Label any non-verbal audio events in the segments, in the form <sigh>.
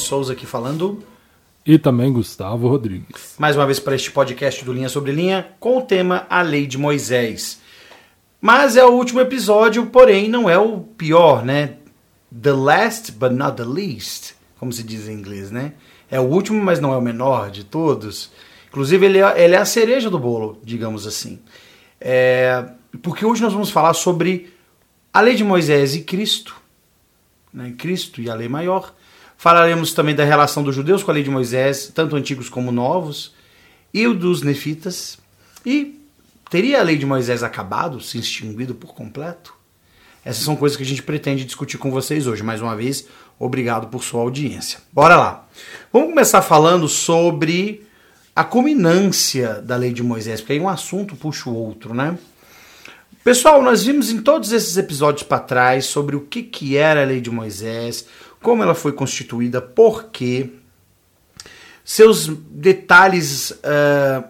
Souza aqui falando. E também Gustavo Rodrigues. Mais uma vez para este podcast do Linha Sobre Linha, com o tema A Lei de Moisés. Mas é o último episódio, porém não é o pior, né? The last but not the least, como se diz em inglês, né? É o último, mas não é o menor de todos. Inclusive, ele é, ele é a cereja do bolo, digamos assim. É, porque hoje nós vamos falar sobre a lei de Moisés e Cristo. Né? Cristo e a lei maior. Falaremos também da relação dos judeus com a lei de Moisés, tanto antigos como novos, e o dos nefitas. E teria a lei de Moisés acabado, se extinguido por completo? Essas são coisas que a gente pretende discutir com vocês hoje. Mais uma vez, obrigado por sua audiência. Bora lá. Vamos começar falando sobre a culminância da lei de Moisés, porque aí um assunto puxa o outro, né? Pessoal, nós vimos em todos esses episódios para trás sobre o que, que era a lei de Moisés, como ela foi constituída, por quê, seus detalhes uh,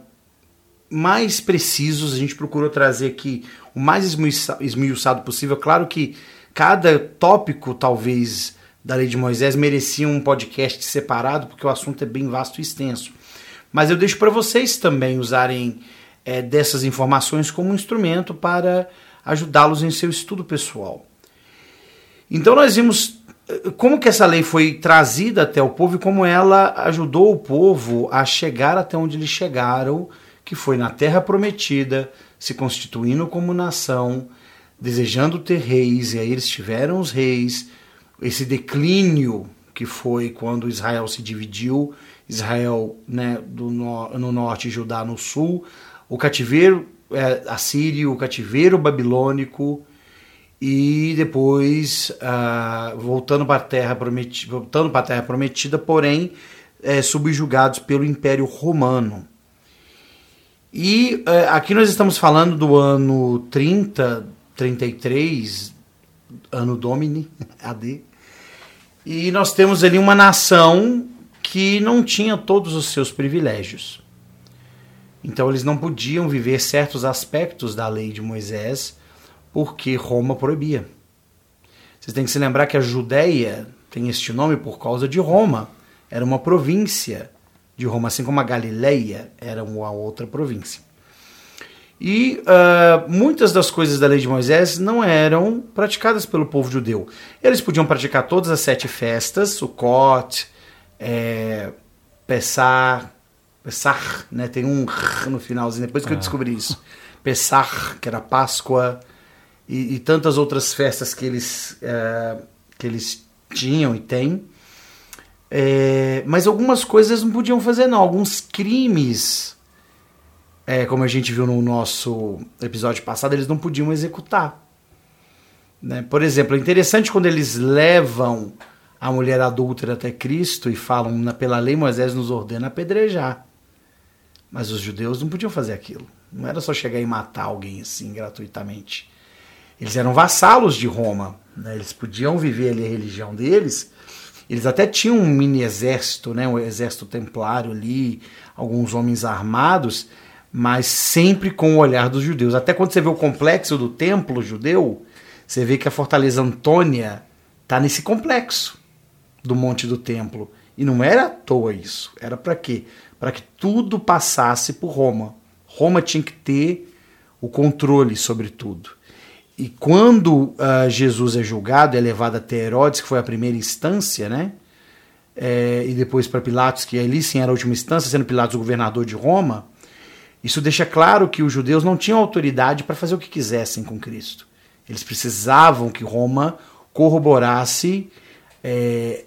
mais precisos, a gente procurou trazer aqui o mais esmiuçado possível. Claro que cada tópico, talvez, da lei de Moisés merecia um podcast separado, porque o assunto é bem vasto e extenso. Mas eu deixo para vocês também usarem é, dessas informações como instrumento para ajudá-los em seu estudo pessoal. Então nós vimos como que essa lei foi trazida até o povo e como ela ajudou o povo a chegar até onde eles chegaram, que foi na terra prometida, se constituindo como nação, desejando ter reis, e aí eles tiveram os reis, esse declínio que foi quando Israel se dividiu, Israel né, do no, no norte e Judá no sul, o cativeiro é, assírio, o cativeiro babilônico e depois uh, voltando para a terra prometida, voltando para a terra prometida, porém é, subjugados pelo Império Romano. E é, aqui nós estamos falando do ano 30, 33, ano Domini, <laughs> AD. E nós temos ali uma nação que não tinha todos os seus privilégios. Então eles não podiam viver certos aspectos da lei de Moisés porque Roma proibia. Vocês têm que se lembrar que a Judéia tem este nome por causa de Roma. Era uma província de Roma, assim como a Galileia era uma outra província. E uh, muitas das coisas da lei de Moisés não eram praticadas pelo povo judeu. Eles podiam praticar todas as sete festas, Sukkot, é, Pessah, Pessah, né? Tem um r no finalzinho, depois que eu ah. descobri isso. Pessah, que era Páscoa, e, e tantas outras festas que eles, é, que eles tinham e têm. É, mas algumas coisas não podiam fazer, não. Alguns crimes, é, como a gente viu no nosso episódio passado, eles não podiam executar. Né? Por exemplo, é interessante quando eles levam a mulher adúltera até Cristo e falam, pela lei Moisés nos ordena apedrejar. Mas os judeus não podiam fazer aquilo. Não era só chegar e matar alguém assim gratuitamente. Eles eram vassalos de Roma. Né? Eles podiam viver ali a religião deles. Eles até tinham um mini exército, né? um exército templário ali, alguns homens armados, mas sempre com o olhar dos judeus. Até quando você vê o complexo do templo judeu, você vê que a fortaleza Antônia está nesse complexo do Monte do Templo. E não era à toa isso. Era para quê? para que tudo passasse por Roma. Roma tinha que ter o controle sobre tudo. E quando uh, Jesus é julgado, é levado até Herodes, que foi a primeira instância, né? É, e depois para Pilatos, que ali sim era a última instância, sendo Pilatos o governador de Roma, isso deixa claro que os judeus não tinham autoridade para fazer o que quisessem com Cristo. Eles precisavam que Roma corroborasse é,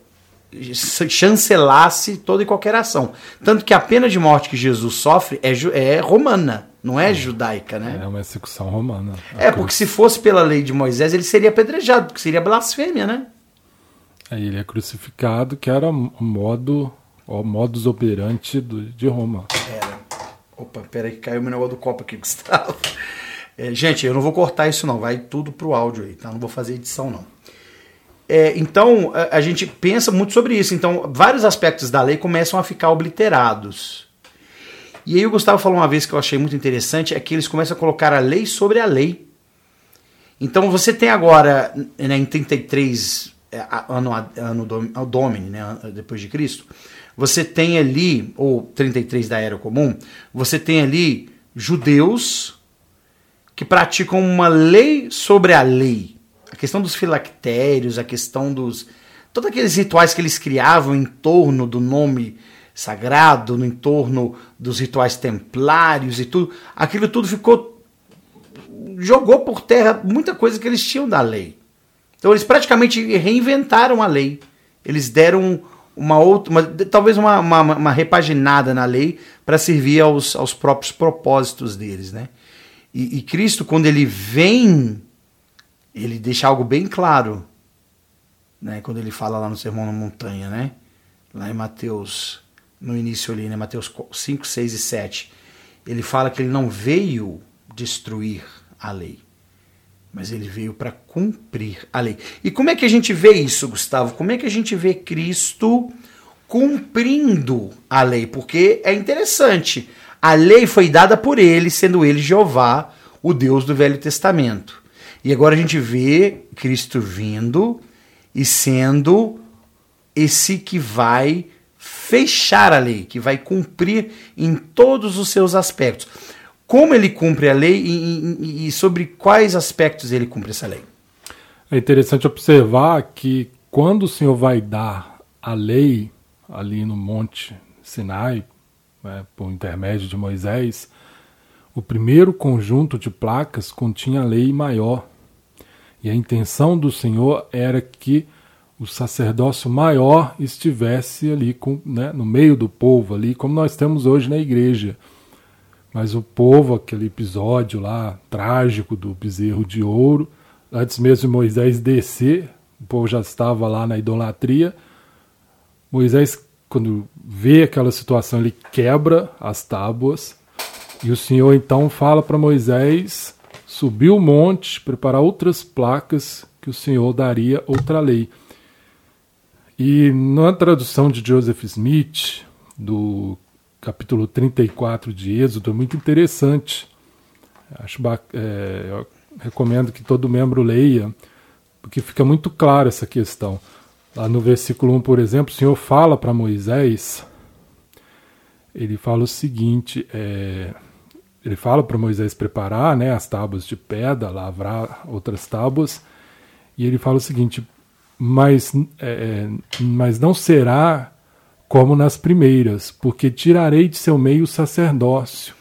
chancelasse toda e qualquer ação. Tanto que a pena de morte que Jesus sofre é, é romana, não é, é judaica, né? É uma execução romana. É, porque se fosse pela lei de Moisés, ele seria apedrejado, porque seria blasfêmia, né? Aí ele é crucificado, que era o modo, o modus operandi de Roma. Era. Opa, peraí que caiu meu negócio do copo aqui, <laughs> Gustavo. É, gente, eu não vou cortar isso não, vai tudo pro áudio aí, tá? Não vou fazer edição não. É, então, a, a, gente pensa muito sobre isso. Então, vários aspectos da lei começam a ficar obliterados. E aí o Gustavo falou uma vez que eu achei muito interessante, é que eles começam a colocar a lei sobre a lei. Então você tem agora, né, em 33, é, ano, ano domini, né, depois de Cristo, você tem ali, ou 33 da Era Comum, você tem ali judeus que praticam uma lei sobre a lei. A questão dos filactérios, a questão dos. Todos aqueles rituais que eles criavam em torno do nome sagrado, no entorno dos rituais templários e tudo, aquilo tudo ficou. jogou por terra muita coisa que eles tinham da lei. Então eles praticamente reinventaram a lei. Eles deram uma outra, uma, talvez uma, uma, uma, repaginada na lei para servir aos, aos próprios propósitos deles, né? E, e, Cristo, quando ele vem, ele deixa algo bem claro, né? Quando ele fala lá no Sermão na Montanha, né? Lá em Mateus, no início ali, né? Mateus 5, 6 e 7. Ele fala que ele não veio destruir a lei mas ele veio para cumprir a lei. E como é que a gente vê isso, Gustavo? Como é que a gente vê Cristo cumprindo a lei? Porque é interessante. A lei foi dada por ele, sendo ele Jeová, o Deus do Velho Testamento. E agora a gente vê Cristo vindo e sendo esse que vai fechar a lei, que vai cumprir em todos os seus aspectos como ele cumpre a lei e, e, e sobre quais aspectos ele cumpre essa lei. É interessante observar que quando o Senhor vai dar a lei ali no Monte Sinai, né, por intermédio de Moisés, o primeiro conjunto de placas continha a lei maior. E a intenção do Senhor era que o sacerdócio maior estivesse ali com, né, no meio do povo, ali, como nós temos hoje na igreja. Mas o povo, aquele episódio lá trágico do bezerro de ouro, antes mesmo de Moisés descer, o povo já estava lá na idolatria. Moisés, quando vê aquela situação, ele quebra as tábuas. E o Senhor então fala para Moisés subir o monte, preparar outras placas que o Senhor daria outra lei. E na tradução de Joseph Smith, do capítulo 34 de Êxodo é muito interessante. Acho é, recomendo que todo membro leia, porque fica muito claro essa questão. Lá no versículo 1, por exemplo, o Senhor fala para Moisés, ele fala o seguinte, é, ele fala para Moisés preparar né, as tábuas de pedra, lavrar outras tábuas, e ele fala o seguinte, mas, é, é mas não será como nas primeiras, porque tirarei de seu meio o sacerdócio.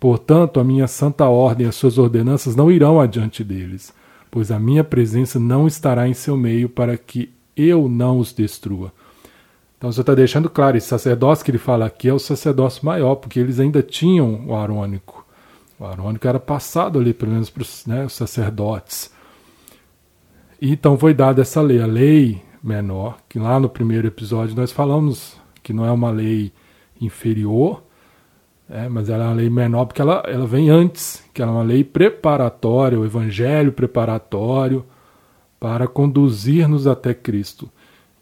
Portanto, a minha santa ordem e as suas ordenanças não irão adiante deles, pois a minha presença não estará em seu meio para que eu não os destrua. Então você está deixando claro, esse sacerdócio que ele fala aqui é o sacerdócio maior, porque eles ainda tinham o arônico. O arônico era passado ali, pelo menos para os, né, sacerdotes. Então foi dada essa lei. A lei menor, que lá no primeiro episódio nós falamos que não é uma lei inferior, é, mas ela é uma lei menor porque ela, ela vem antes, que ela é uma lei preparatória, o evangelho preparatório para conduzir-nos até Cristo.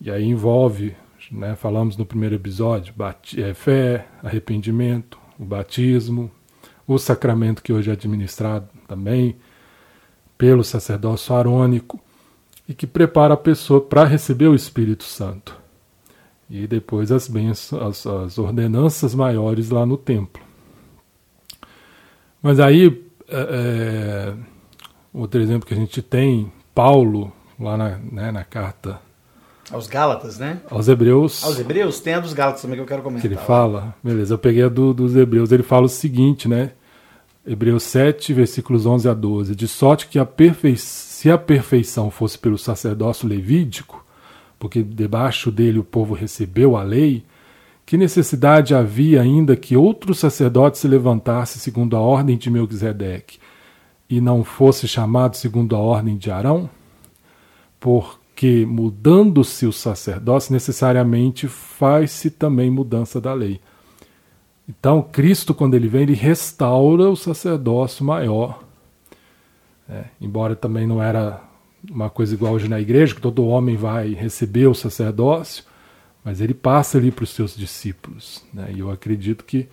E aí envolve, né, falamos no primeiro episódio, é, fé, arrependimento, o batismo, o sacramento que hoje é administrado também pelo sacerdócio arônico, e que prepara a pessoa para receber o Espírito Santo. E depois as, bênçãos, as, as ordenanças maiores lá no templo. Mas aí, é, é, outro exemplo que a gente tem, Paulo, lá na, né, na carta. Aos Gálatas, né? Aos Hebreus. Aos Hebreus? Tem a dos Gálatas também que eu quero comentar. Que ele fala, beleza, eu peguei a do, dos Hebreus, ele fala o seguinte, né? Hebreus 7, versículos 11 a 12. De sorte que a perfeição se a perfeição fosse pelo sacerdócio levídico, porque debaixo dele o povo recebeu a lei, que necessidade havia ainda que outro sacerdote se levantasse segundo a ordem de Melquisedeque e não fosse chamado segundo a ordem de Arão? Porque mudando-se o sacerdócio, necessariamente faz-se também mudança da lei. Então, Cristo, quando ele vem, ele restaura o sacerdócio maior é, embora também não era uma coisa igual hoje na igreja, que todo homem vai receber o sacerdócio, mas ele passa ali para os seus discípulos. Né? E eu acredito que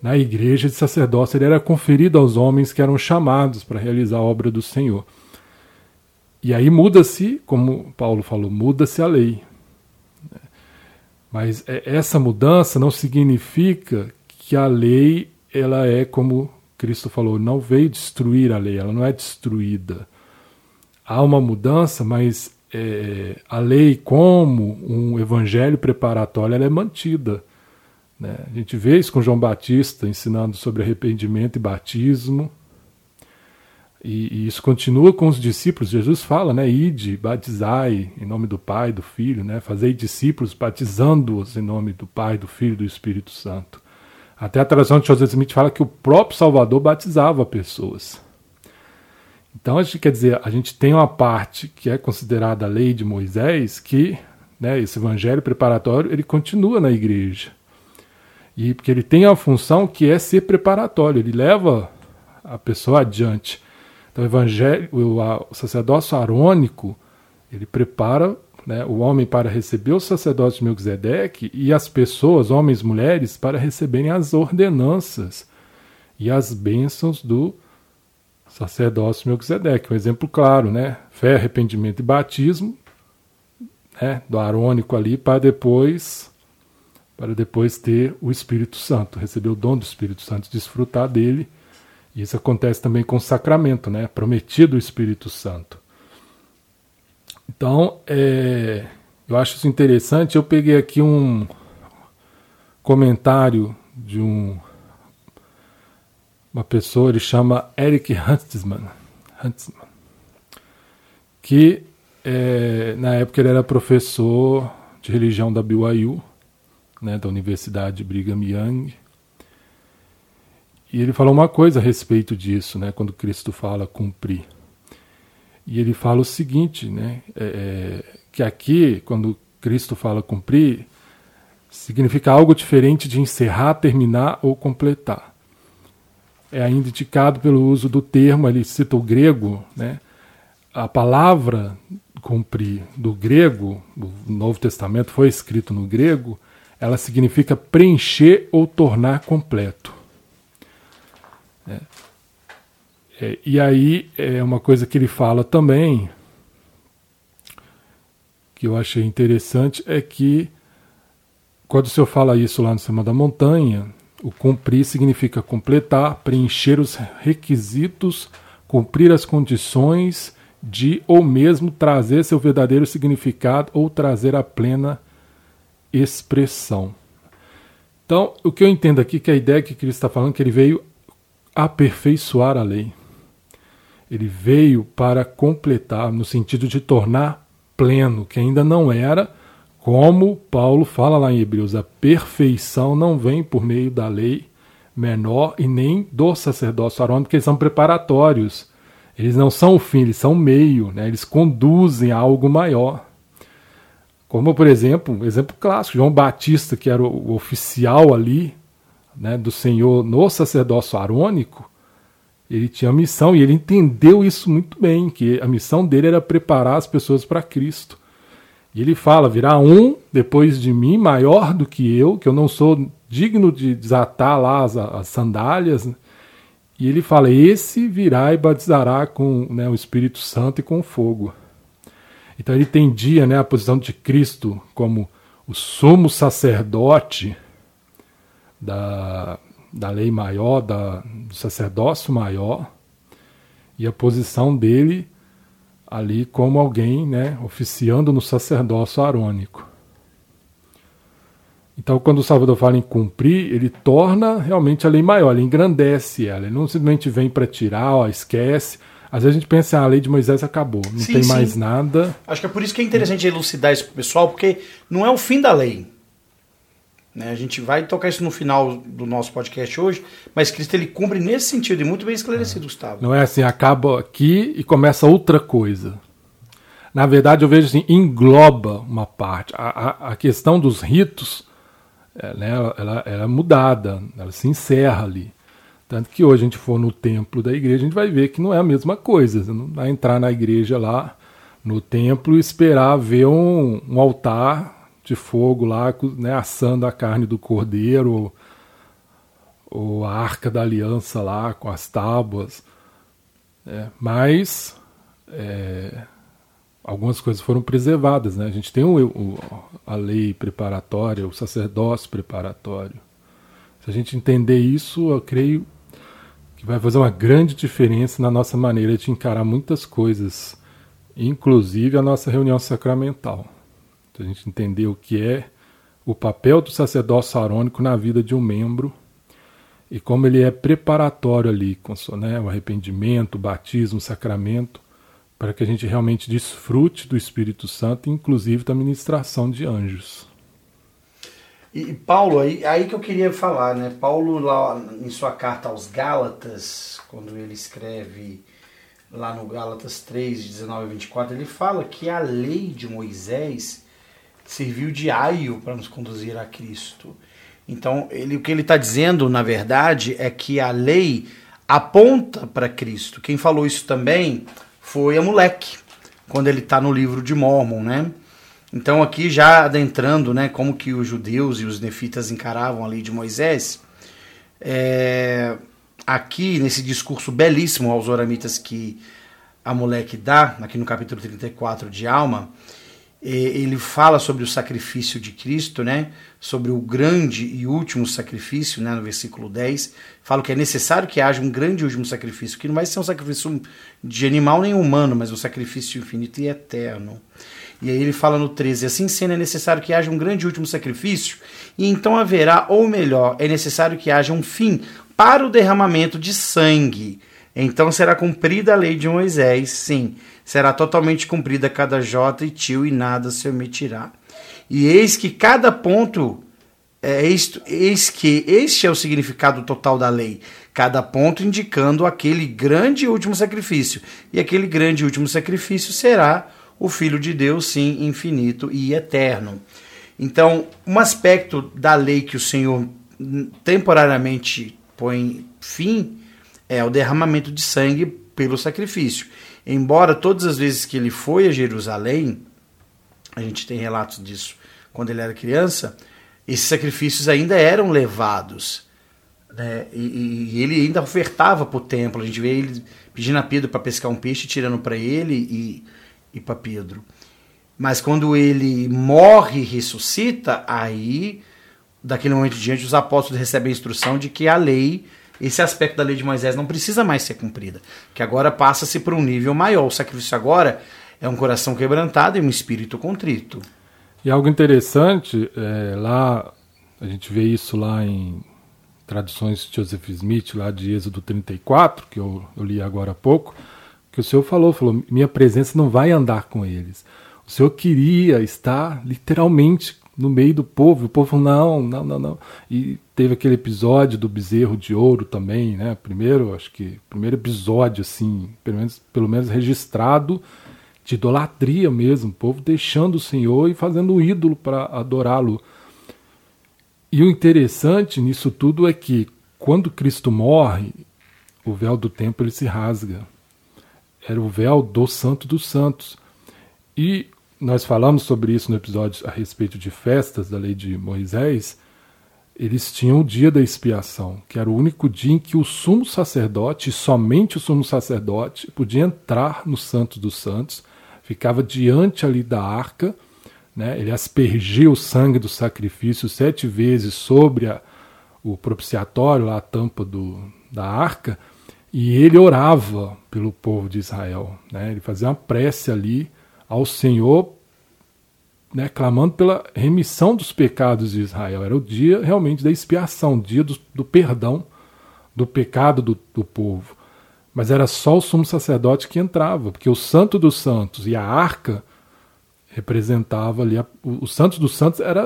na igreja de sacerdócio ele era conferido aos homens que eram chamados para realizar a obra do Senhor. E aí muda-se, como Paulo falou, muda-se a lei. Mas é, essa mudança não significa que a lei ela é como Cristo falou, não veio destruir a lei, ela não é destruída. Há uma mudança, mas é, a lei como um evangelho preparatório ela é mantida. Né? A gente vê isso com João Batista ensinando sobre arrependimento e batismo. E, e, isso continua com os discípulos. Jesus fala, né? Ide, batizai em nome do Pai, do Filho, né? Fazei discípulos, batizando-os em nome do Pai, do Filho e do Espírito Santo. Até a tradução de José Smith fala que o próprio Salvador batizava pessoas. Então, a gente quer dizer, a gente tem uma parte que é considerada a lei de Moisés, que né, esse evangelho preparatório ele continua na igreja. E porque ele tem a função que é ser preparatório, ele leva a pessoa adiante. Então, o evangelho, o, sacerdócio arônico, ele prepara né, o homem para receber o sacerdócio de Melquisedeque e as pessoas, homens e mulheres, para receberem as ordenanças e as bênçãos do sacerdócio Melquisedeque. Um exemplo claro, né? Fé, arrependimento e batismo, né? do arônico ali, para depois para depois ter o Espírito Santo, receber o dom do Espírito Santo, desfrutar dele. Isso acontece também com o sacramento, né? Prometido o Espírito Santo. Então, é, eu acho isso interessante. Eu peguei aqui um comentário de um uma pessoa, ele chama Eric Huntsman, Huntsman que é, na época ele era professor de religião da BYU, né, da Universidade Brigham Young, e ele falou uma coisa a respeito disso, né, quando Cristo fala cumprir. E ele fala o seguinte, né, é, é que aqui, quando Cristo fala cumprir, significa algo diferente de encerrar, terminar ou completar é ainda indicado pelo uso do termo, ele cita o grego, né? a palavra cumprir do grego, o Novo Testamento foi escrito no grego, ela significa preencher ou tornar completo. É. É, e aí é uma coisa que ele fala também, que eu achei interessante, é que quando o Senhor fala isso lá no Cima da Montanha, o cumprir significa completar, preencher os requisitos, cumprir as condições de ou mesmo trazer seu verdadeiro significado ou trazer a plena expressão. Então, o que eu entendo aqui que a ideia que Cristo está falando é que ele veio aperfeiçoar a lei. Ele veio para completar, no sentido de tornar pleno, que ainda não era, como Paulo fala lá em Hebreus, a perfeição não vem por meio da lei menor e nem do sacerdócio arônico, porque eles são preparatórios. Eles não são o fim, eles são o meio, né? eles conduzem a algo maior. Como, por exemplo, um exemplo clássico, João Batista, que era o oficial ali né, do Senhor no sacerdócio arônico, ele tinha missão e ele entendeu isso muito bem, que a missão dele era preparar as pessoas para Cristo. E ele fala: virá um depois de mim maior do que eu, que eu não sou digno de desatar lá as, as sandálias. E ele fala: esse virá e batizará com né, o Espírito Santo e com fogo. Então ele entendia né, a posição de Cristo como o sumo sacerdote da, da lei maior, da, do sacerdócio maior, e a posição dele ali como alguém né, oficiando no sacerdócio arônico. Então, quando o Salvador fala em cumprir, ele torna realmente a lei maior, ele engrandece ela. Ele não simplesmente vem para tirar, ó, esquece. Às vezes a gente pensa, ah, a lei de Moisés acabou, não sim, tem sim. mais nada. Acho que é por isso que é interessante elucidar isso para o pessoal, porque não é o fim da lei. Né? A gente vai tocar isso no final do nosso podcast hoje, mas Cristo ele cumpre nesse sentido e muito bem esclarecido, é. Gustavo. Não é assim, acaba aqui e começa outra coisa. Na verdade, eu vejo assim, engloba uma parte. A, a, a questão dos ritos, é, né, ela, ela é mudada, ela se encerra ali. Tanto que hoje a gente for no templo da igreja, a gente vai ver que não é a mesma coisa. Você não vai entrar na igreja lá, no templo, e esperar ver um, um altar de fogo lá, né, assando a carne do cordeiro, ou a arca da aliança lá com as tábuas. Né? Mas é, algumas coisas foram preservadas. Né? A gente tem o, o, a lei preparatória, o sacerdócio preparatório. Se a gente entender isso, eu creio que vai fazer uma grande diferença na nossa maneira de encarar muitas coisas, inclusive a nossa reunião sacramental. Se a gente entender o que é o papel do sacerdócio arônico na vida de um membro e como ele é preparatório ali, com né, o arrependimento, o batismo, o sacramento, para que a gente realmente desfrute do Espírito Santo, inclusive da ministração de anjos. E Paulo, aí, aí que eu queria falar, né? Paulo, lá em sua carta aos Gálatas, quando ele escreve lá no Gálatas 3, 19 a 24, ele fala que a lei de Moisés serviu de aio para nos conduzir a Cristo. Então, ele, o que ele está dizendo, na verdade, é que a lei aponta para Cristo. Quem falou isso também foi a moleque, quando ele está no livro de Mormon, né? Então aqui já adentrando, né, como que os judeus e os nefitas encaravam a lei de Moisés, é, aqui nesse discurso belíssimo aos oramitas que a moleque dá, aqui no capítulo 34 de Alma, ele fala sobre o sacrifício de Cristo, né? Sobre o grande e último sacrifício, né? No versículo 10, fala que é necessário que haja um grande e último sacrifício, que não vai ser um sacrifício de animal nem humano, mas um sacrifício infinito e eterno. E aí ele fala no 13: Assim sendo, é necessário que haja um grande e último sacrifício, e então haverá, ou melhor, é necessário que haja um fim para o derramamento de sangue. Então será cumprida a lei de Moisés, sim será totalmente cumprida cada jota e tio, e nada se omitirá. E eis que cada ponto, é, eis, eis que este é o significado total da lei, cada ponto indicando aquele grande último sacrifício. E aquele grande último sacrifício será o Filho de Deus, sim, infinito e eterno. Então, um aspecto da lei que o Senhor temporariamente põe fim é o derramamento de sangue pelo sacrifício. Embora todas as vezes que ele foi a Jerusalém, a gente tem relatos disso quando ele era criança, esses sacrifícios ainda eram levados. Né? E, e, ele ainda ofertava para o templo. A gente vê ele pedindo a Pedro para pescar um peixe, tirando para ele e, e para Pedro. Mas quando ele morre e ressuscita, aí, daquele momento em diante, os apóstolos recebem a instrução de que a lei esse aspecto da lei de Moisés não precisa mais ser cumprida, que agora passa-se para um nível maior. O sacrifício agora é um coração quebrantado e um espírito contrito. E algo interessante, é, lá a gente vê isso lá em traduções de Joseph Smith, lá de Êxodo 34, que eu, eu li agora há pouco, que o Senhor falou, falou, minha presença não vai andar com eles. O Senhor queria estar literalmente no meio do povo. O povo não, não, não, não. E teve aquele episódio do bezerro de ouro também, né? Primeiro, acho que primeiro episódio assim, pelo menos, pelo menos registrado de idolatria mesmo, o povo deixando o Senhor e fazendo um ídolo para adorá-lo. E o interessante nisso tudo é que quando Cristo morre, o véu do templo ele se rasga. Era o véu do Santo dos Santos. E nós falamos sobre isso no episódio a respeito de festas da lei de Moisés, eles tinham o dia da expiação, que era o único dia em que o sumo sacerdote, somente o sumo sacerdote, podia entrar no Santo dos Santos, ficava diante ali da arca, né, ele aspergia o sangue do sacrifício sete vezes sobre a, o propiciatório, lá a tampa do, da arca, e ele orava pelo povo de Israel. Né, ele fazia uma prece ali ao Senhor, né, clamando pela remissão dos pecados de Israel. Era o dia realmente da expiação, dia do, do perdão do pecado do, do, povo. Mas era só o sumo sacerdote que entrava, porque o Santo dos Santos e a arca representava ali. A, o, o Santo dos Santos era,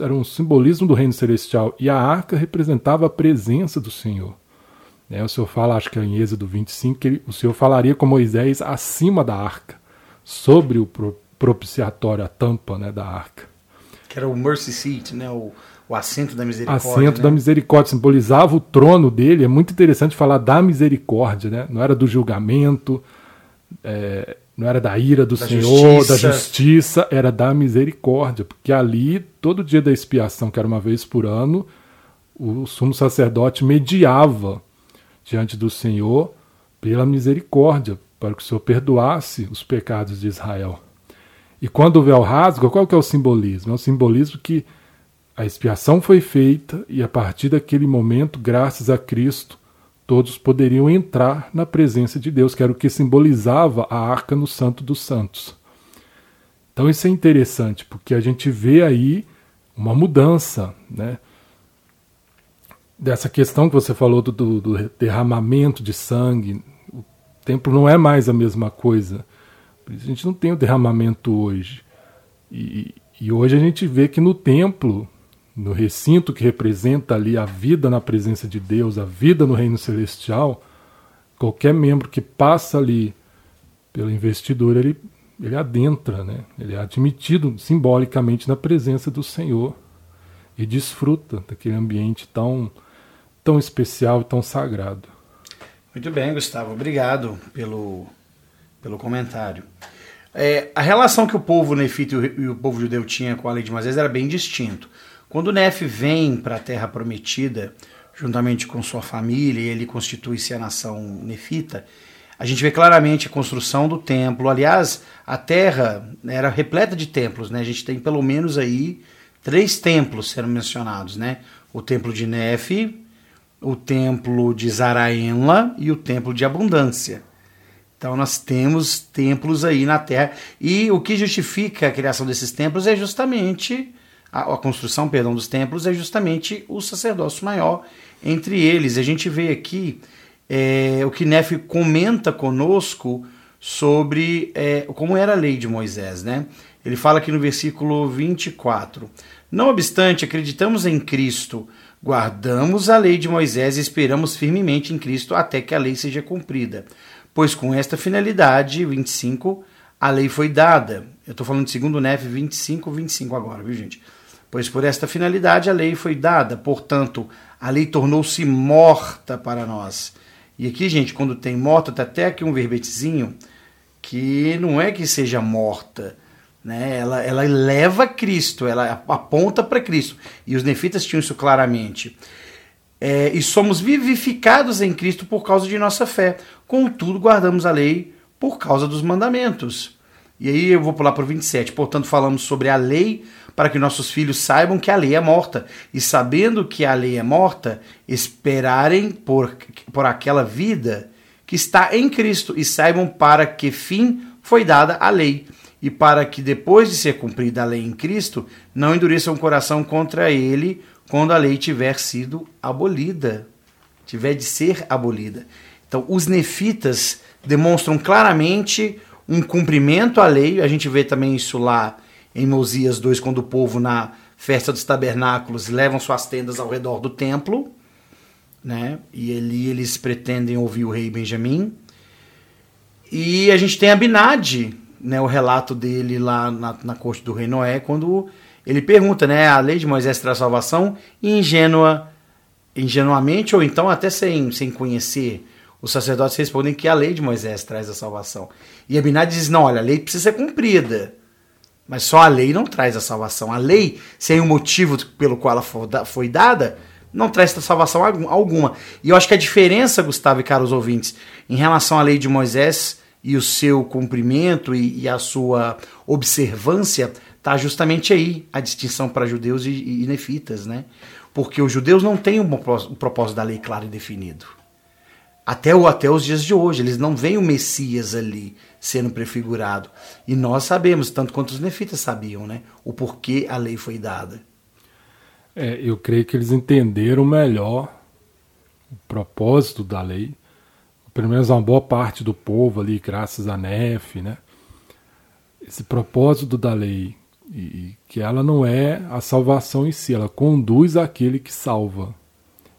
era um simbolismo do reino celestial e a arca representava a presença do Senhor. Né, o Senhor fala, acho que é em Êxodo 25, que ele, o Senhor falaria com Moisés acima da arca sobre o propiciatório, a tampa né, da arca. Que era o mercy seat, né, o, o assento da misericórdia. Assento né? da misericórdia, simbolizava o trono dele. É muito interessante falar da misericórdia, né? não era do julgamento, é, não era da ira do da Senhor, justiça. da justiça, era da misericórdia, porque ali, todo dia da expiação, que era uma vez por ano, o sumo sacerdote mediava diante do Senhor pela misericórdia, para que o Senhor perdoasse os pecados de Israel. E quando o véu rasga, qual que é o simbolismo? É o simbolismo que a expiação foi feita e a partir daquele momento, graças a Cristo, todos poderiam entrar na presença de Deus, que era o que simbolizava a arca no Santo dos Santos. Então isso é interessante, porque a gente vê aí uma mudança, né? Dessa questão que você falou do, do, do derramamento de sangue, o templo não é mais a mesma coisa. A gente não tem o derramamento hoje. E, e hoje a gente vê que no templo no recinto que representa ali a vida na presença de Deus, a vida no reino celestial, qualquer membro que passa ali pela investidura, ele, ele adentra, né? ele é admitido simbolicamente na presença do Senhor e desfruta daquele ambiente tão, tão especial e tão sagrado. Muito bem, Gustavo, obrigado pelo, pelo comentário. É, a relação que o povo nefita e o, povo judeu tinha com a lei de Moisés era bem distinto. Quando Nef vem para a Terra Prometida, juntamente com sua família, e ele constitui-se a nação nefita, a gente vê claramente a construção do templo. Aliás, a terra era repleta de templos, né? A gente tem pelo menos aí três templos sendo mencionados, né? O templo de Nef, o templo de Zaraenla e o templo de Abundância. Então nós temos templos aí na terra e o que justifica a criação desses templos é justamente a, a construção, perdão, dos templos é justamente o sacerdócio maior entre eles. A gente vê aqui é, o que Nefe comenta conosco sobre é, como era a lei de Moisés, né? Ele fala aqui no versículo 24: Não obstante, acreditamos em Cristo, guardamos a lei de Moisés e esperamos firmemente em Cristo até que a lei seja cumprida. Pois com esta finalidade, 25, a lei foi dada. Eu estou falando de segundo Nef 25, 25 agora, viu gente? pois por esta finalidade a lei foi dada, portanto, a lei tornou-se morta para nós. E aqui, gente, quando tem morta, tá até aqui um verbetezinho que não é que seja morta, né? Ela, ela leva Cristo, ela aponta para Cristo. E os nefitas tinham isso claramente. É, e somos vivificados em Cristo por causa de nossa fé. Contudo, guardamos a lei por causa dos mandamentos. E aí eu vou pular para o 27. Portanto, falamos sobre a lei para que nossos filhos saibam que a lei é morta, e sabendo que a lei é morta, esperarem por, por aquela vida que está em Cristo, e saibam para que fim foi dada a lei, e para que depois de ser cumprida a lei em Cristo, não endureçam o coração contra ele quando a lei tiver sido abolida, tiver de ser abolida. Então, os nefitas demonstram claramente um cumprimento à lei, a gente vê também isso lá em Mosias 2, quando o povo na festa dos tabernáculos levam suas tendas ao redor do templo, né? E ali eles pretendem ouvir o rei Benjamim. E a gente tem Abinadi, né, o relato dele lá na, na corte do rei Noé, quando ele pergunta, né, a lei de Moisés traz salvação ingênua, ingenuamente ou então até sem, sem conhecer. Os sacerdotes respondem que a lei de Moisés traz a salvação. E Abinadi diz, não, olha, a lei precisa ser cumprida. Mas só a lei não traz a salvação. A lei, sem o motivo pelo qual ela foi dada, não traz salvação alguma. E eu acho que a diferença, Gustavo e caros ouvintes, em relação à lei de Moisés e o seu cumprimento e, e a sua observância, está justamente aí a distinção para judeus e, e, nefitas, né? Porque os judeus não têm um propósito da lei claro e definido. Até, o, até os dias de hoje, eles não veem o Messias ali sendo prefigurado. E nós sabemos, tanto quanto os nefitas sabiam, né, o porquê a lei foi dada. É, eu creio que eles entenderam melhor o propósito da lei, pelo menos uma boa parte do povo ali, graças a Nef, né? Esse propósito da lei, e que ela não é a salvação em si, ela conduz àquele que salva.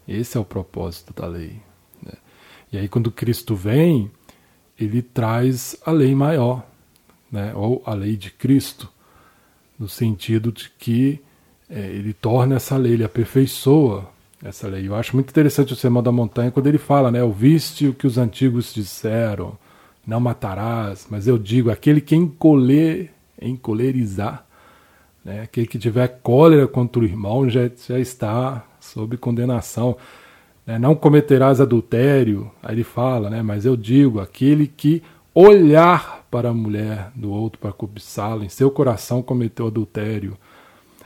Esse é o propósito da lei. E aí, quando Cristo vem, ele traz a lei maior, né, ou a lei de Cristo, no sentido de que é, ele torna essa lei, ele aperfeiçoa essa lei. Eu acho muito interessante o Sermão da Montanha quando ele fala, né, ouviste o que os antigos disseram, não matarás, mas eu digo, aquele que encoler, encolerizar, né, aquele que tiver cólera contra o irmão já, já está sob condenação né, não cometerás adultério, aí ele fala, né, mas eu digo, aquele que olhar para a mulher do outro para cobiçá-la, em seu coração cometeu adultério.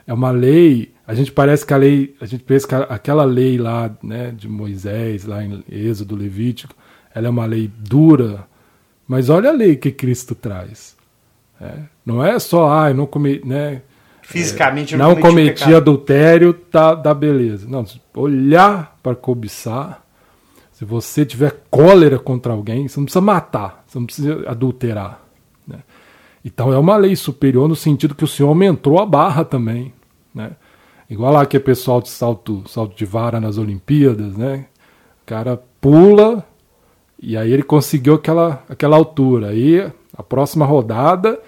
É uma lei, a gente parece que a lei, a gente pensa que aquela lei lá, né, de Moisés, lá em Êxodo Levítico, ela é uma lei dura, mas olha a lei que Cristo traz. É, não é só, ah, não comi, né, Fisicamente não, não cometi adultério, tá, tá beleza. Não, olhar para cobiçar, se você tiver cólera contra alguém, você não precisa matar, você não precisa adulterar. Né? Então é uma lei superior no sentido que o Senhor aumentou a barra também. Né? Igual lá que é pessoal de salto, salto de vara nas Olimpíadas, né? O cara pula e aí ele conseguiu aquela, aquela altura. Aí a próxima rodada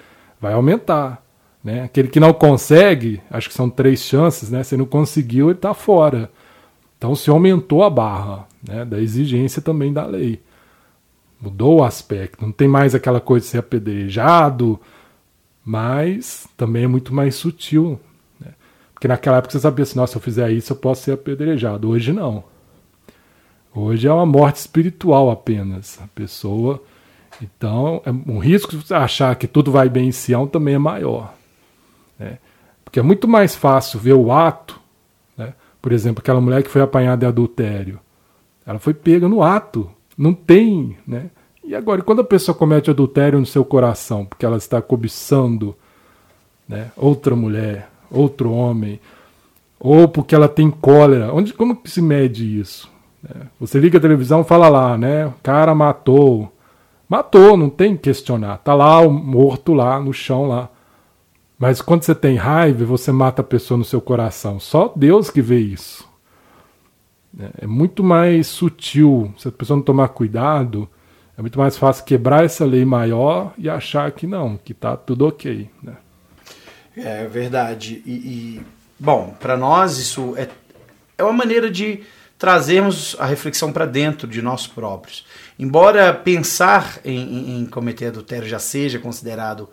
vai aumentar. Né? Aquele que não consegue, acho que são três chances, né? Se não conseguiu, ele está fora. Então se aumentou a barra né? da exigência também da lei. Mudou o aspecto. Não tem mais aquela coisa de ser apedrejado, mas também é muito mais sutil. Né? Porque naquela época você sabia assim, nossa, se eu fizer isso eu posso ser apedrejado. Hoje não. Hoje é uma morte espiritual apenas. A pessoa. Então, é um risco de achar que tudo vai bem em Sião também é maior. Né? Porque é muito mais fácil ver o ato, né? por exemplo, aquela mulher que foi apanhada de adultério. Ela foi pega no ato, não tem. Né? E agora, quando a pessoa comete adultério no seu coração, porque ela está cobiçando né, outra mulher, outro homem, ou porque ela tem cólera, onde, como que se mede isso? É, você liga a televisão fala lá, né? O cara matou. Matou, não tem que questionar. Tá lá o morto lá no chão lá. Mas quando você tem raiva, você mata a pessoa no seu coração. Só Deus que vê isso. É, é muito mais sutil. Se a pessoa não tomar cuidado, é muito mais fácil quebrar essa lei maior e achar que não, que está tudo ok. Né? É verdade. E, e bom, para nós isso é, é uma maneira de trazermos a reflexão para dentro de nós próprios. Embora pensar em, em, em cometer adultério já seja considerado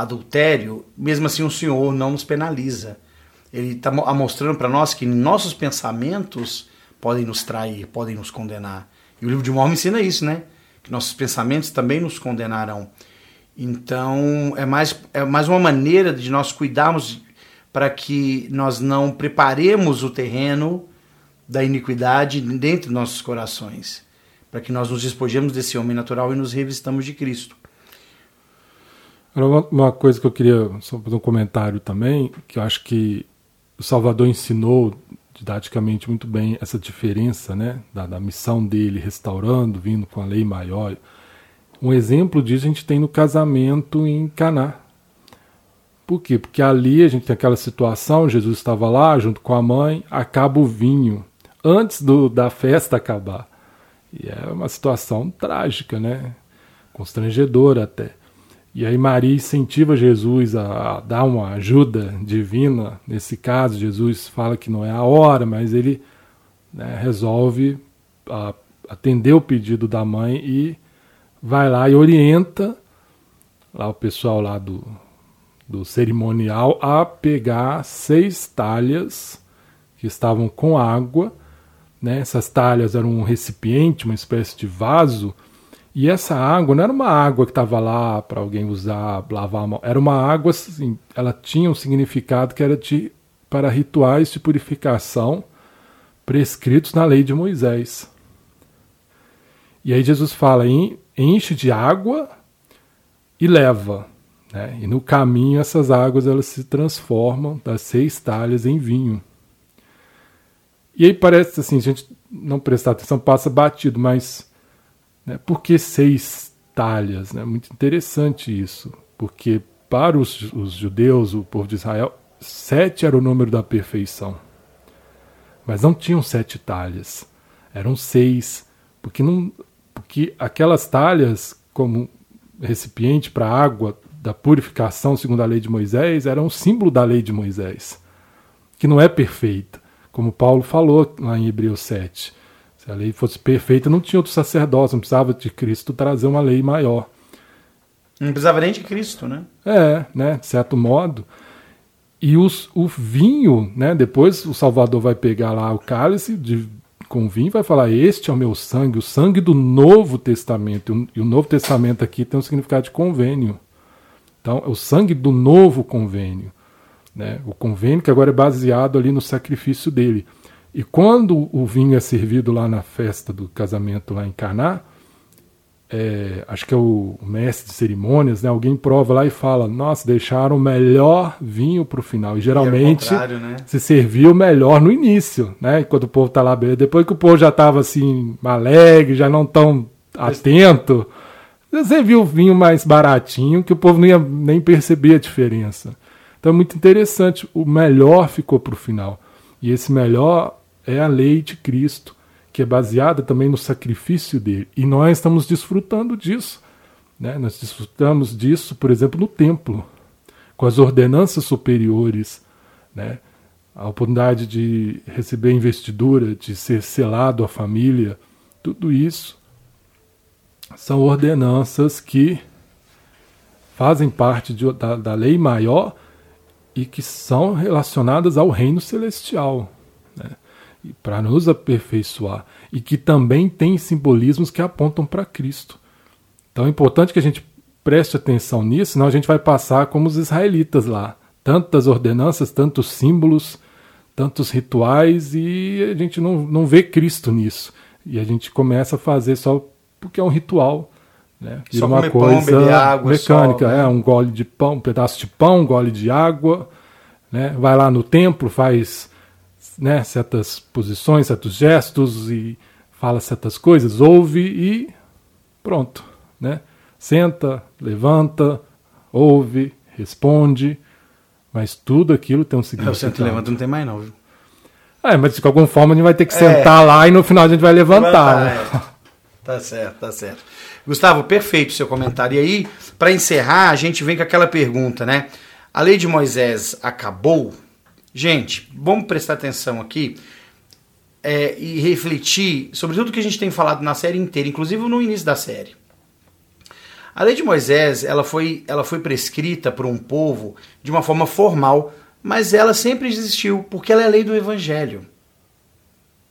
adultério, mesmo assim o Senhor não nos penaliza. Ele está mostrando para nós que nossos pensamentos podem nos trair, podem nos condenar. E o livro de Mormon ensina isso, né? Que nossos pensamentos também nos condenarão. Então, é mais, é mais uma maneira de nós cuidarmos para que nós não preparemos o terreno da iniquidade dentro dos nossos corações, para que nós nos despojemos desse homem natural e nos revistamos de Cristo. Uma, coisa que eu queria só fazer um comentário também, que eu acho que o Salvador ensinou didaticamente muito bem essa diferença né, da, da missão dele, restaurando, vindo com a lei maior. Um exemplo disso a gente tem no casamento em Caná. Por quê? Porque ali a gente tem aquela situação, Jesus estava lá junto com a mãe, acaba o vinho, antes do, da festa acabar. E é uma situação trágica, né? Constrangedora até. E aí Maria incentiva Jesus a, dar uma ajuda divina. Nesse caso, Jesus fala que não é a hora, mas ele né, resolve a, atender o pedido da mãe e vai lá e orienta lá o pessoal lá do, do cerimonial a pegar seis talhas que estavam com água. Né? Essas talhas eram um recipiente, uma espécie de vaso e essa água não era uma água que estava lá para alguém usar, lavar a mão. Era uma água, assim, ela tinha um significado que era de, para rituais de purificação prescritos na lei de Moisés. E aí Jesus fala: enche de água e leva. Né? E no caminho essas águas elas se transformam das seis talhas em vinho. E aí parece assim, a gente não prestar atenção, passa batido, mas né? Por que seis talhas? Né? Muito interessante isso, porque para os, os judeus, o povo de Israel, sete era o número da perfeição. Mas não tinham sete talhas, eram seis, porque, não, porque aquelas talhas, como recipiente para água da purificação segundo a lei de Moisés, eram um símbolo da lei de Moisés, que não é perfeita, como Paulo falou lá em Hebreus 7. Se a lei fosse perfeita, não tinha outro sacerdócio, não precisava de Cristo trazer uma lei maior. Não precisava nem de Cristo, né? É, né, de certo modo. E os, o vinho, né, depois o Salvador vai pegar lá o cálice de, com vinho, vai falar: Este é o meu sangue, o sangue do Novo Testamento. E o Novo Testamento aqui tem um significado de convênio. Então, é o sangue do novo convênio. Né? O convênio que agora é baseado ali no sacrifício dele. E quando o vinho é servido lá na festa do casamento lá em Caná, é, acho que é o mestre de cerimônias, né? Alguém prova lá e fala: Nossa, deixaram o melhor vinho para o final. E geralmente né? se serviu o melhor no início, né? Enquanto o povo está lá bebendo. Depois que o povo já estava assim, alegre, já não tão atento, você viu o vinho mais baratinho, que o povo não ia nem perceber a diferença. Então é muito interessante. O melhor ficou para o final. E esse melhor é a lei de Cristo que é baseada também no sacrifício dele. E nós estamos desfrutando disso. Né? Nós desfrutamos disso, por exemplo, no templo, com as ordenanças superiores, né? a oportunidade de receber investidura, de ser selado à família, tudo isso são ordenanças que fazem parte de, da, da lei maior e que são relacionadas ao reino celestial para nos aperfeiçoar e que também tem simbolismos que apontam para Cristo. Então é importante que a gente preste atenção nisso, senão a gente vai passar como os israelitas lá. Tantas ordenanças, tantos símbolos, tantos rituais e a gente não, não vê Cristo nisso. E a gente começa a fazer só porque é um ritual. Né? Vira uma coisa pão, água, mecânica. Só, né? É um gole de pão, um pedaço de pão, um gole de água. Né? Vai lá no templo, faz né, certas posições, certos gestos e fala certas coisas, ouve e pronto, né? Senta, levanta, ouve, responde, mas tudo aquilo tem um significado. Eu sento e levanto não tem mais não, viu? É, mas de alguma forma a gente vai ter que é. sentar lá e no final a gente vai levantar. levantar né? é. Tá certo, tá certo. Gustavo, perfeito o seu comentário. E aí, para encerrar, a gente vem com aquela pergunta, né? A lei de Moisés acabou? Gente, vamos prestar atenção aqui é, e refletir sobre tudo que a gente tem falado na série inteira, inclusive no início da série. A lei de Moisés ela foi, ela foi prescrita por um povo de uma forma formal, mas ela sempre existiu, porque ela é a lei do Evangelho.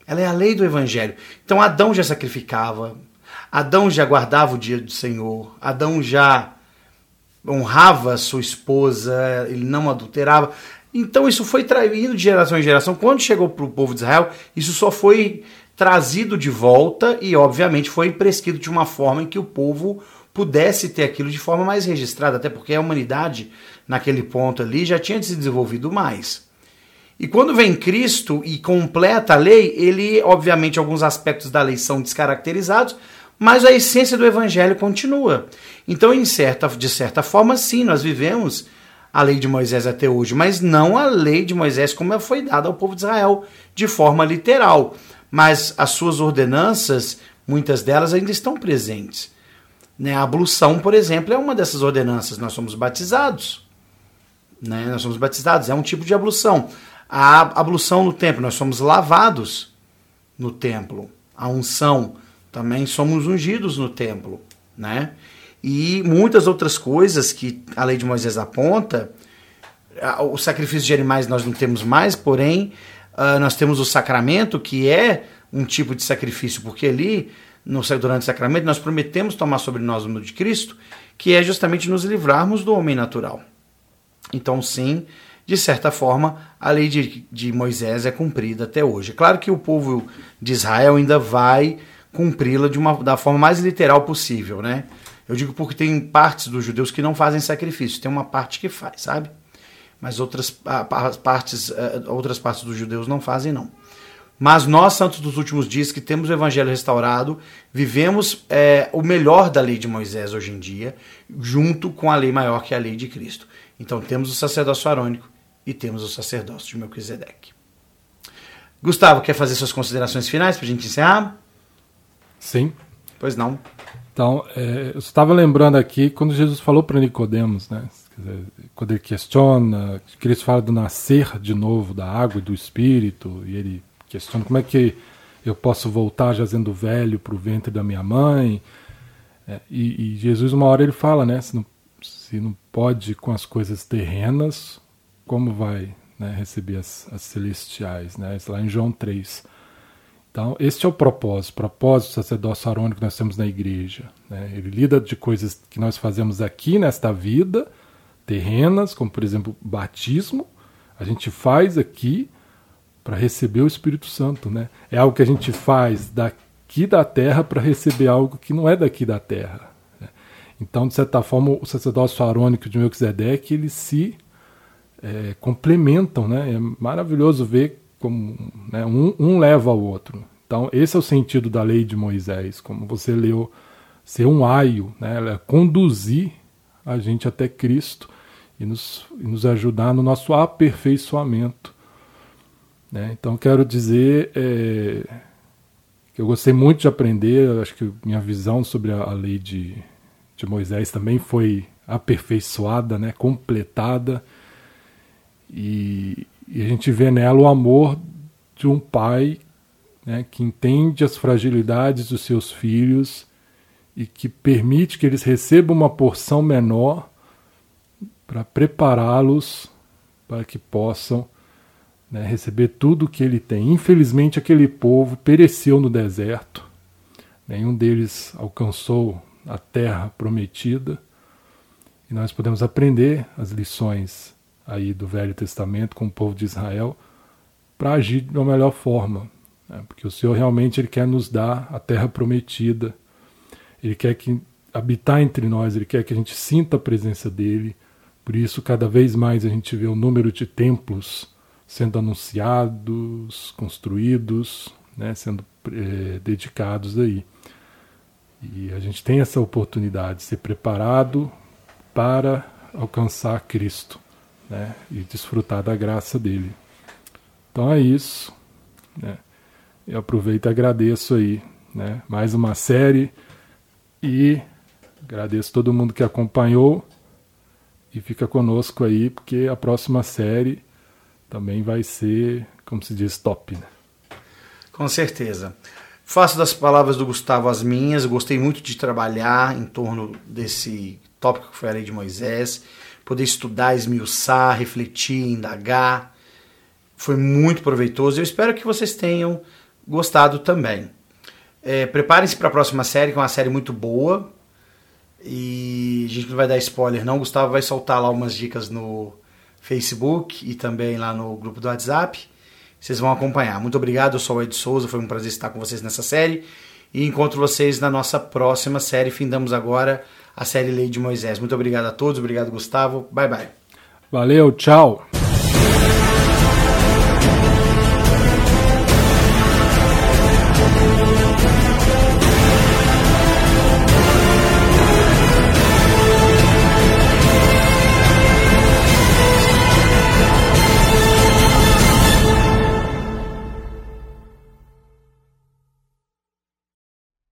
Ela é a lei do Evangelho. Então Adão já sacrificava, Adão já guardava o dia do Senhor, Adão já honrava sua esposa, ele não adulterava. Então isso foi traído de geração em geração. Quando chegou para o povo de Israel, isso só foi trazido de volta e, obviamente, foi prescrito de uma forma em que o povo pudesse ter aquilo de forma mais registrada, até porque a humanidade, naquele ponto ali, já tinha se desenvolvido mais. E quando vem Cristo e completa a lei, ele, obviamente, alguns aspectos da lei são descaracterizados, mas a essência do evangelho continua. Então, certa, de certa forma, sim, nós vivemos a lei de Moisés até hoje, mas não a lei de Moisés como ela foi dada ao povo de Israel de forma literal. Mas as suas ordenanças, muitas delas ainda estão presentes. Né? A ablução, por exemplo, é uma dessas ordenanças. Nós somos batizados. Né? Nós somos batizados, é um tipo de ablução. A ablução no templo, nós somos lavados no templo. A unção, também somos ungidos no templo. Né? E muitas outras coisas que a lei de Moisés aponta. O sacrifício de animais nós não temos mais, porém, uh, nós temos o sacramento, que é um tipo de sacrifício, porque ali, no, durante o sacramento, nós prometemos tomar sobre nós o nome de Cristo, que é justamente nos livrarmos do homem natural. Então, sim, de certa forma, a lei de, de Moisés é cumprida até hoje. Claro que o povo de Israel ainda vai cumpri-la de uma, da forma mais literal possível, né? Eu digo porque tem partes dos judeus que não fazem sacrifício, tem uma parte que faz, sabe? Mas outras partes, eh, outras partes dos judeus não fazem, não. Mas nós, santos dos últimos dias, que temos o evangelho restaurado, vivemos é, o melhor da lei de Moisés hoje em dia, junto com a lei maior que é a lei de Cristo. Então temos o sacerdócio arônico e temos o sacerdócio de Melquisedeque. Gustavo, quer fazer suas considerações finais para a gente encerrar? Sim. Pois não. Então, é, eu estava lembrando aqui quando Jesus falou para Nicodemos, né? Quando ele questiona, Cristo fala do nascer de novo da água e do Espírito, e ele questiona como é que eu posso voltar jazendo velho para o ventre da minha mãe. É, e, e, Jesus, uma hora, ele fala, né? Se não, se não pode com as coisas terrenas, como vai né, receber as, as celestiais? Né? Isso lá em João 3. Então, este é o propósito, propósito do sacerdócio arônico que nós temos na igreja. Né? Ele lida de coisas que nós fazemos aqui nesta vida, terrenas, como por exemplo batismo, a gente faz aqui para receber o Espírito Santo. Né? É algo que a gente faz daqui da terra para receber algo que não é daqui da terra. Né? Então, de certa forma, o sacerdócio arônico de Melquisedeque, eles se é, complementam. Né? É maravilhoso ver como né, um, um leva ao outro. Então, esse é o sentido da lei de Moisés, como você leu, ser um aio, né, conduzir a gente até Cristo e nos, e nos ajudar no nosso aperfeiçoamento. Né? Então, quero dizer é, que eu gostei muito de aprender, acho que minha visão sobre a, a lei de, de Moisés também foi aperfeiçoada, né, completada. E, e a gente vê nela o amor de um pai né, que entende as fragilidades dos seus filhos e que permite que eles recebam uma porção menor para prepará-los para que possam né, receber tudo o que ele tem. Infelizmente, aquele povo pereceu no deserto, nenhum deles alcançou a terra prometida, e nós podemos aprender as lições aí do Velho Testamento com o povo de Israel para agir de uma melhor forma, né? porque o Senhor realmente ele quer nos dar a terra prometida, ele quer que habitar entre nós, ele quer que a gente sinta a presença dele. Por isso, cada vez mais a gente vê o número de templos sendo anunciados, construídos, né, sendo é, dedicados aí. E a gente tem essa oportunidade de ser preparado para alcançar Cristo né, e desfrutar da graça dele. Então é isso. Né? Eu aproveito e agradeço aí. Né, mais uma série e agradeço todo mundo que acompanhou e fica conosco aí, porque a próxima série também vai ser, como se diz, top. Né? Com certeza. Faço das palavras do Gustavo as minhas. Gostei muito de trabalhar em torno desse tópico que foi a lei de Moisés poder estudar, esmiuçar, refletir, indagar. Foi muito proveitoso. Eu espero que vocês tenham gostado também. É, Preparem-se para a próxima série, que é uma série muito boa. E a gente não vai dar spoiler, não. O Gustavo vai soltar lá umas dicas no Facebook e também lá no grupo do WhatsApp. Vocês vão acompanhar. Muito obrigado, eu sou o Ed Souza. Foi um prazer estar com vocês nessa série. E encontro vocês na nossa próxima série. Findamos agora a série Lei de Moisés. Muito obrigado a todos, obrigado Gustavo. Bye bye. Valeu, tchau.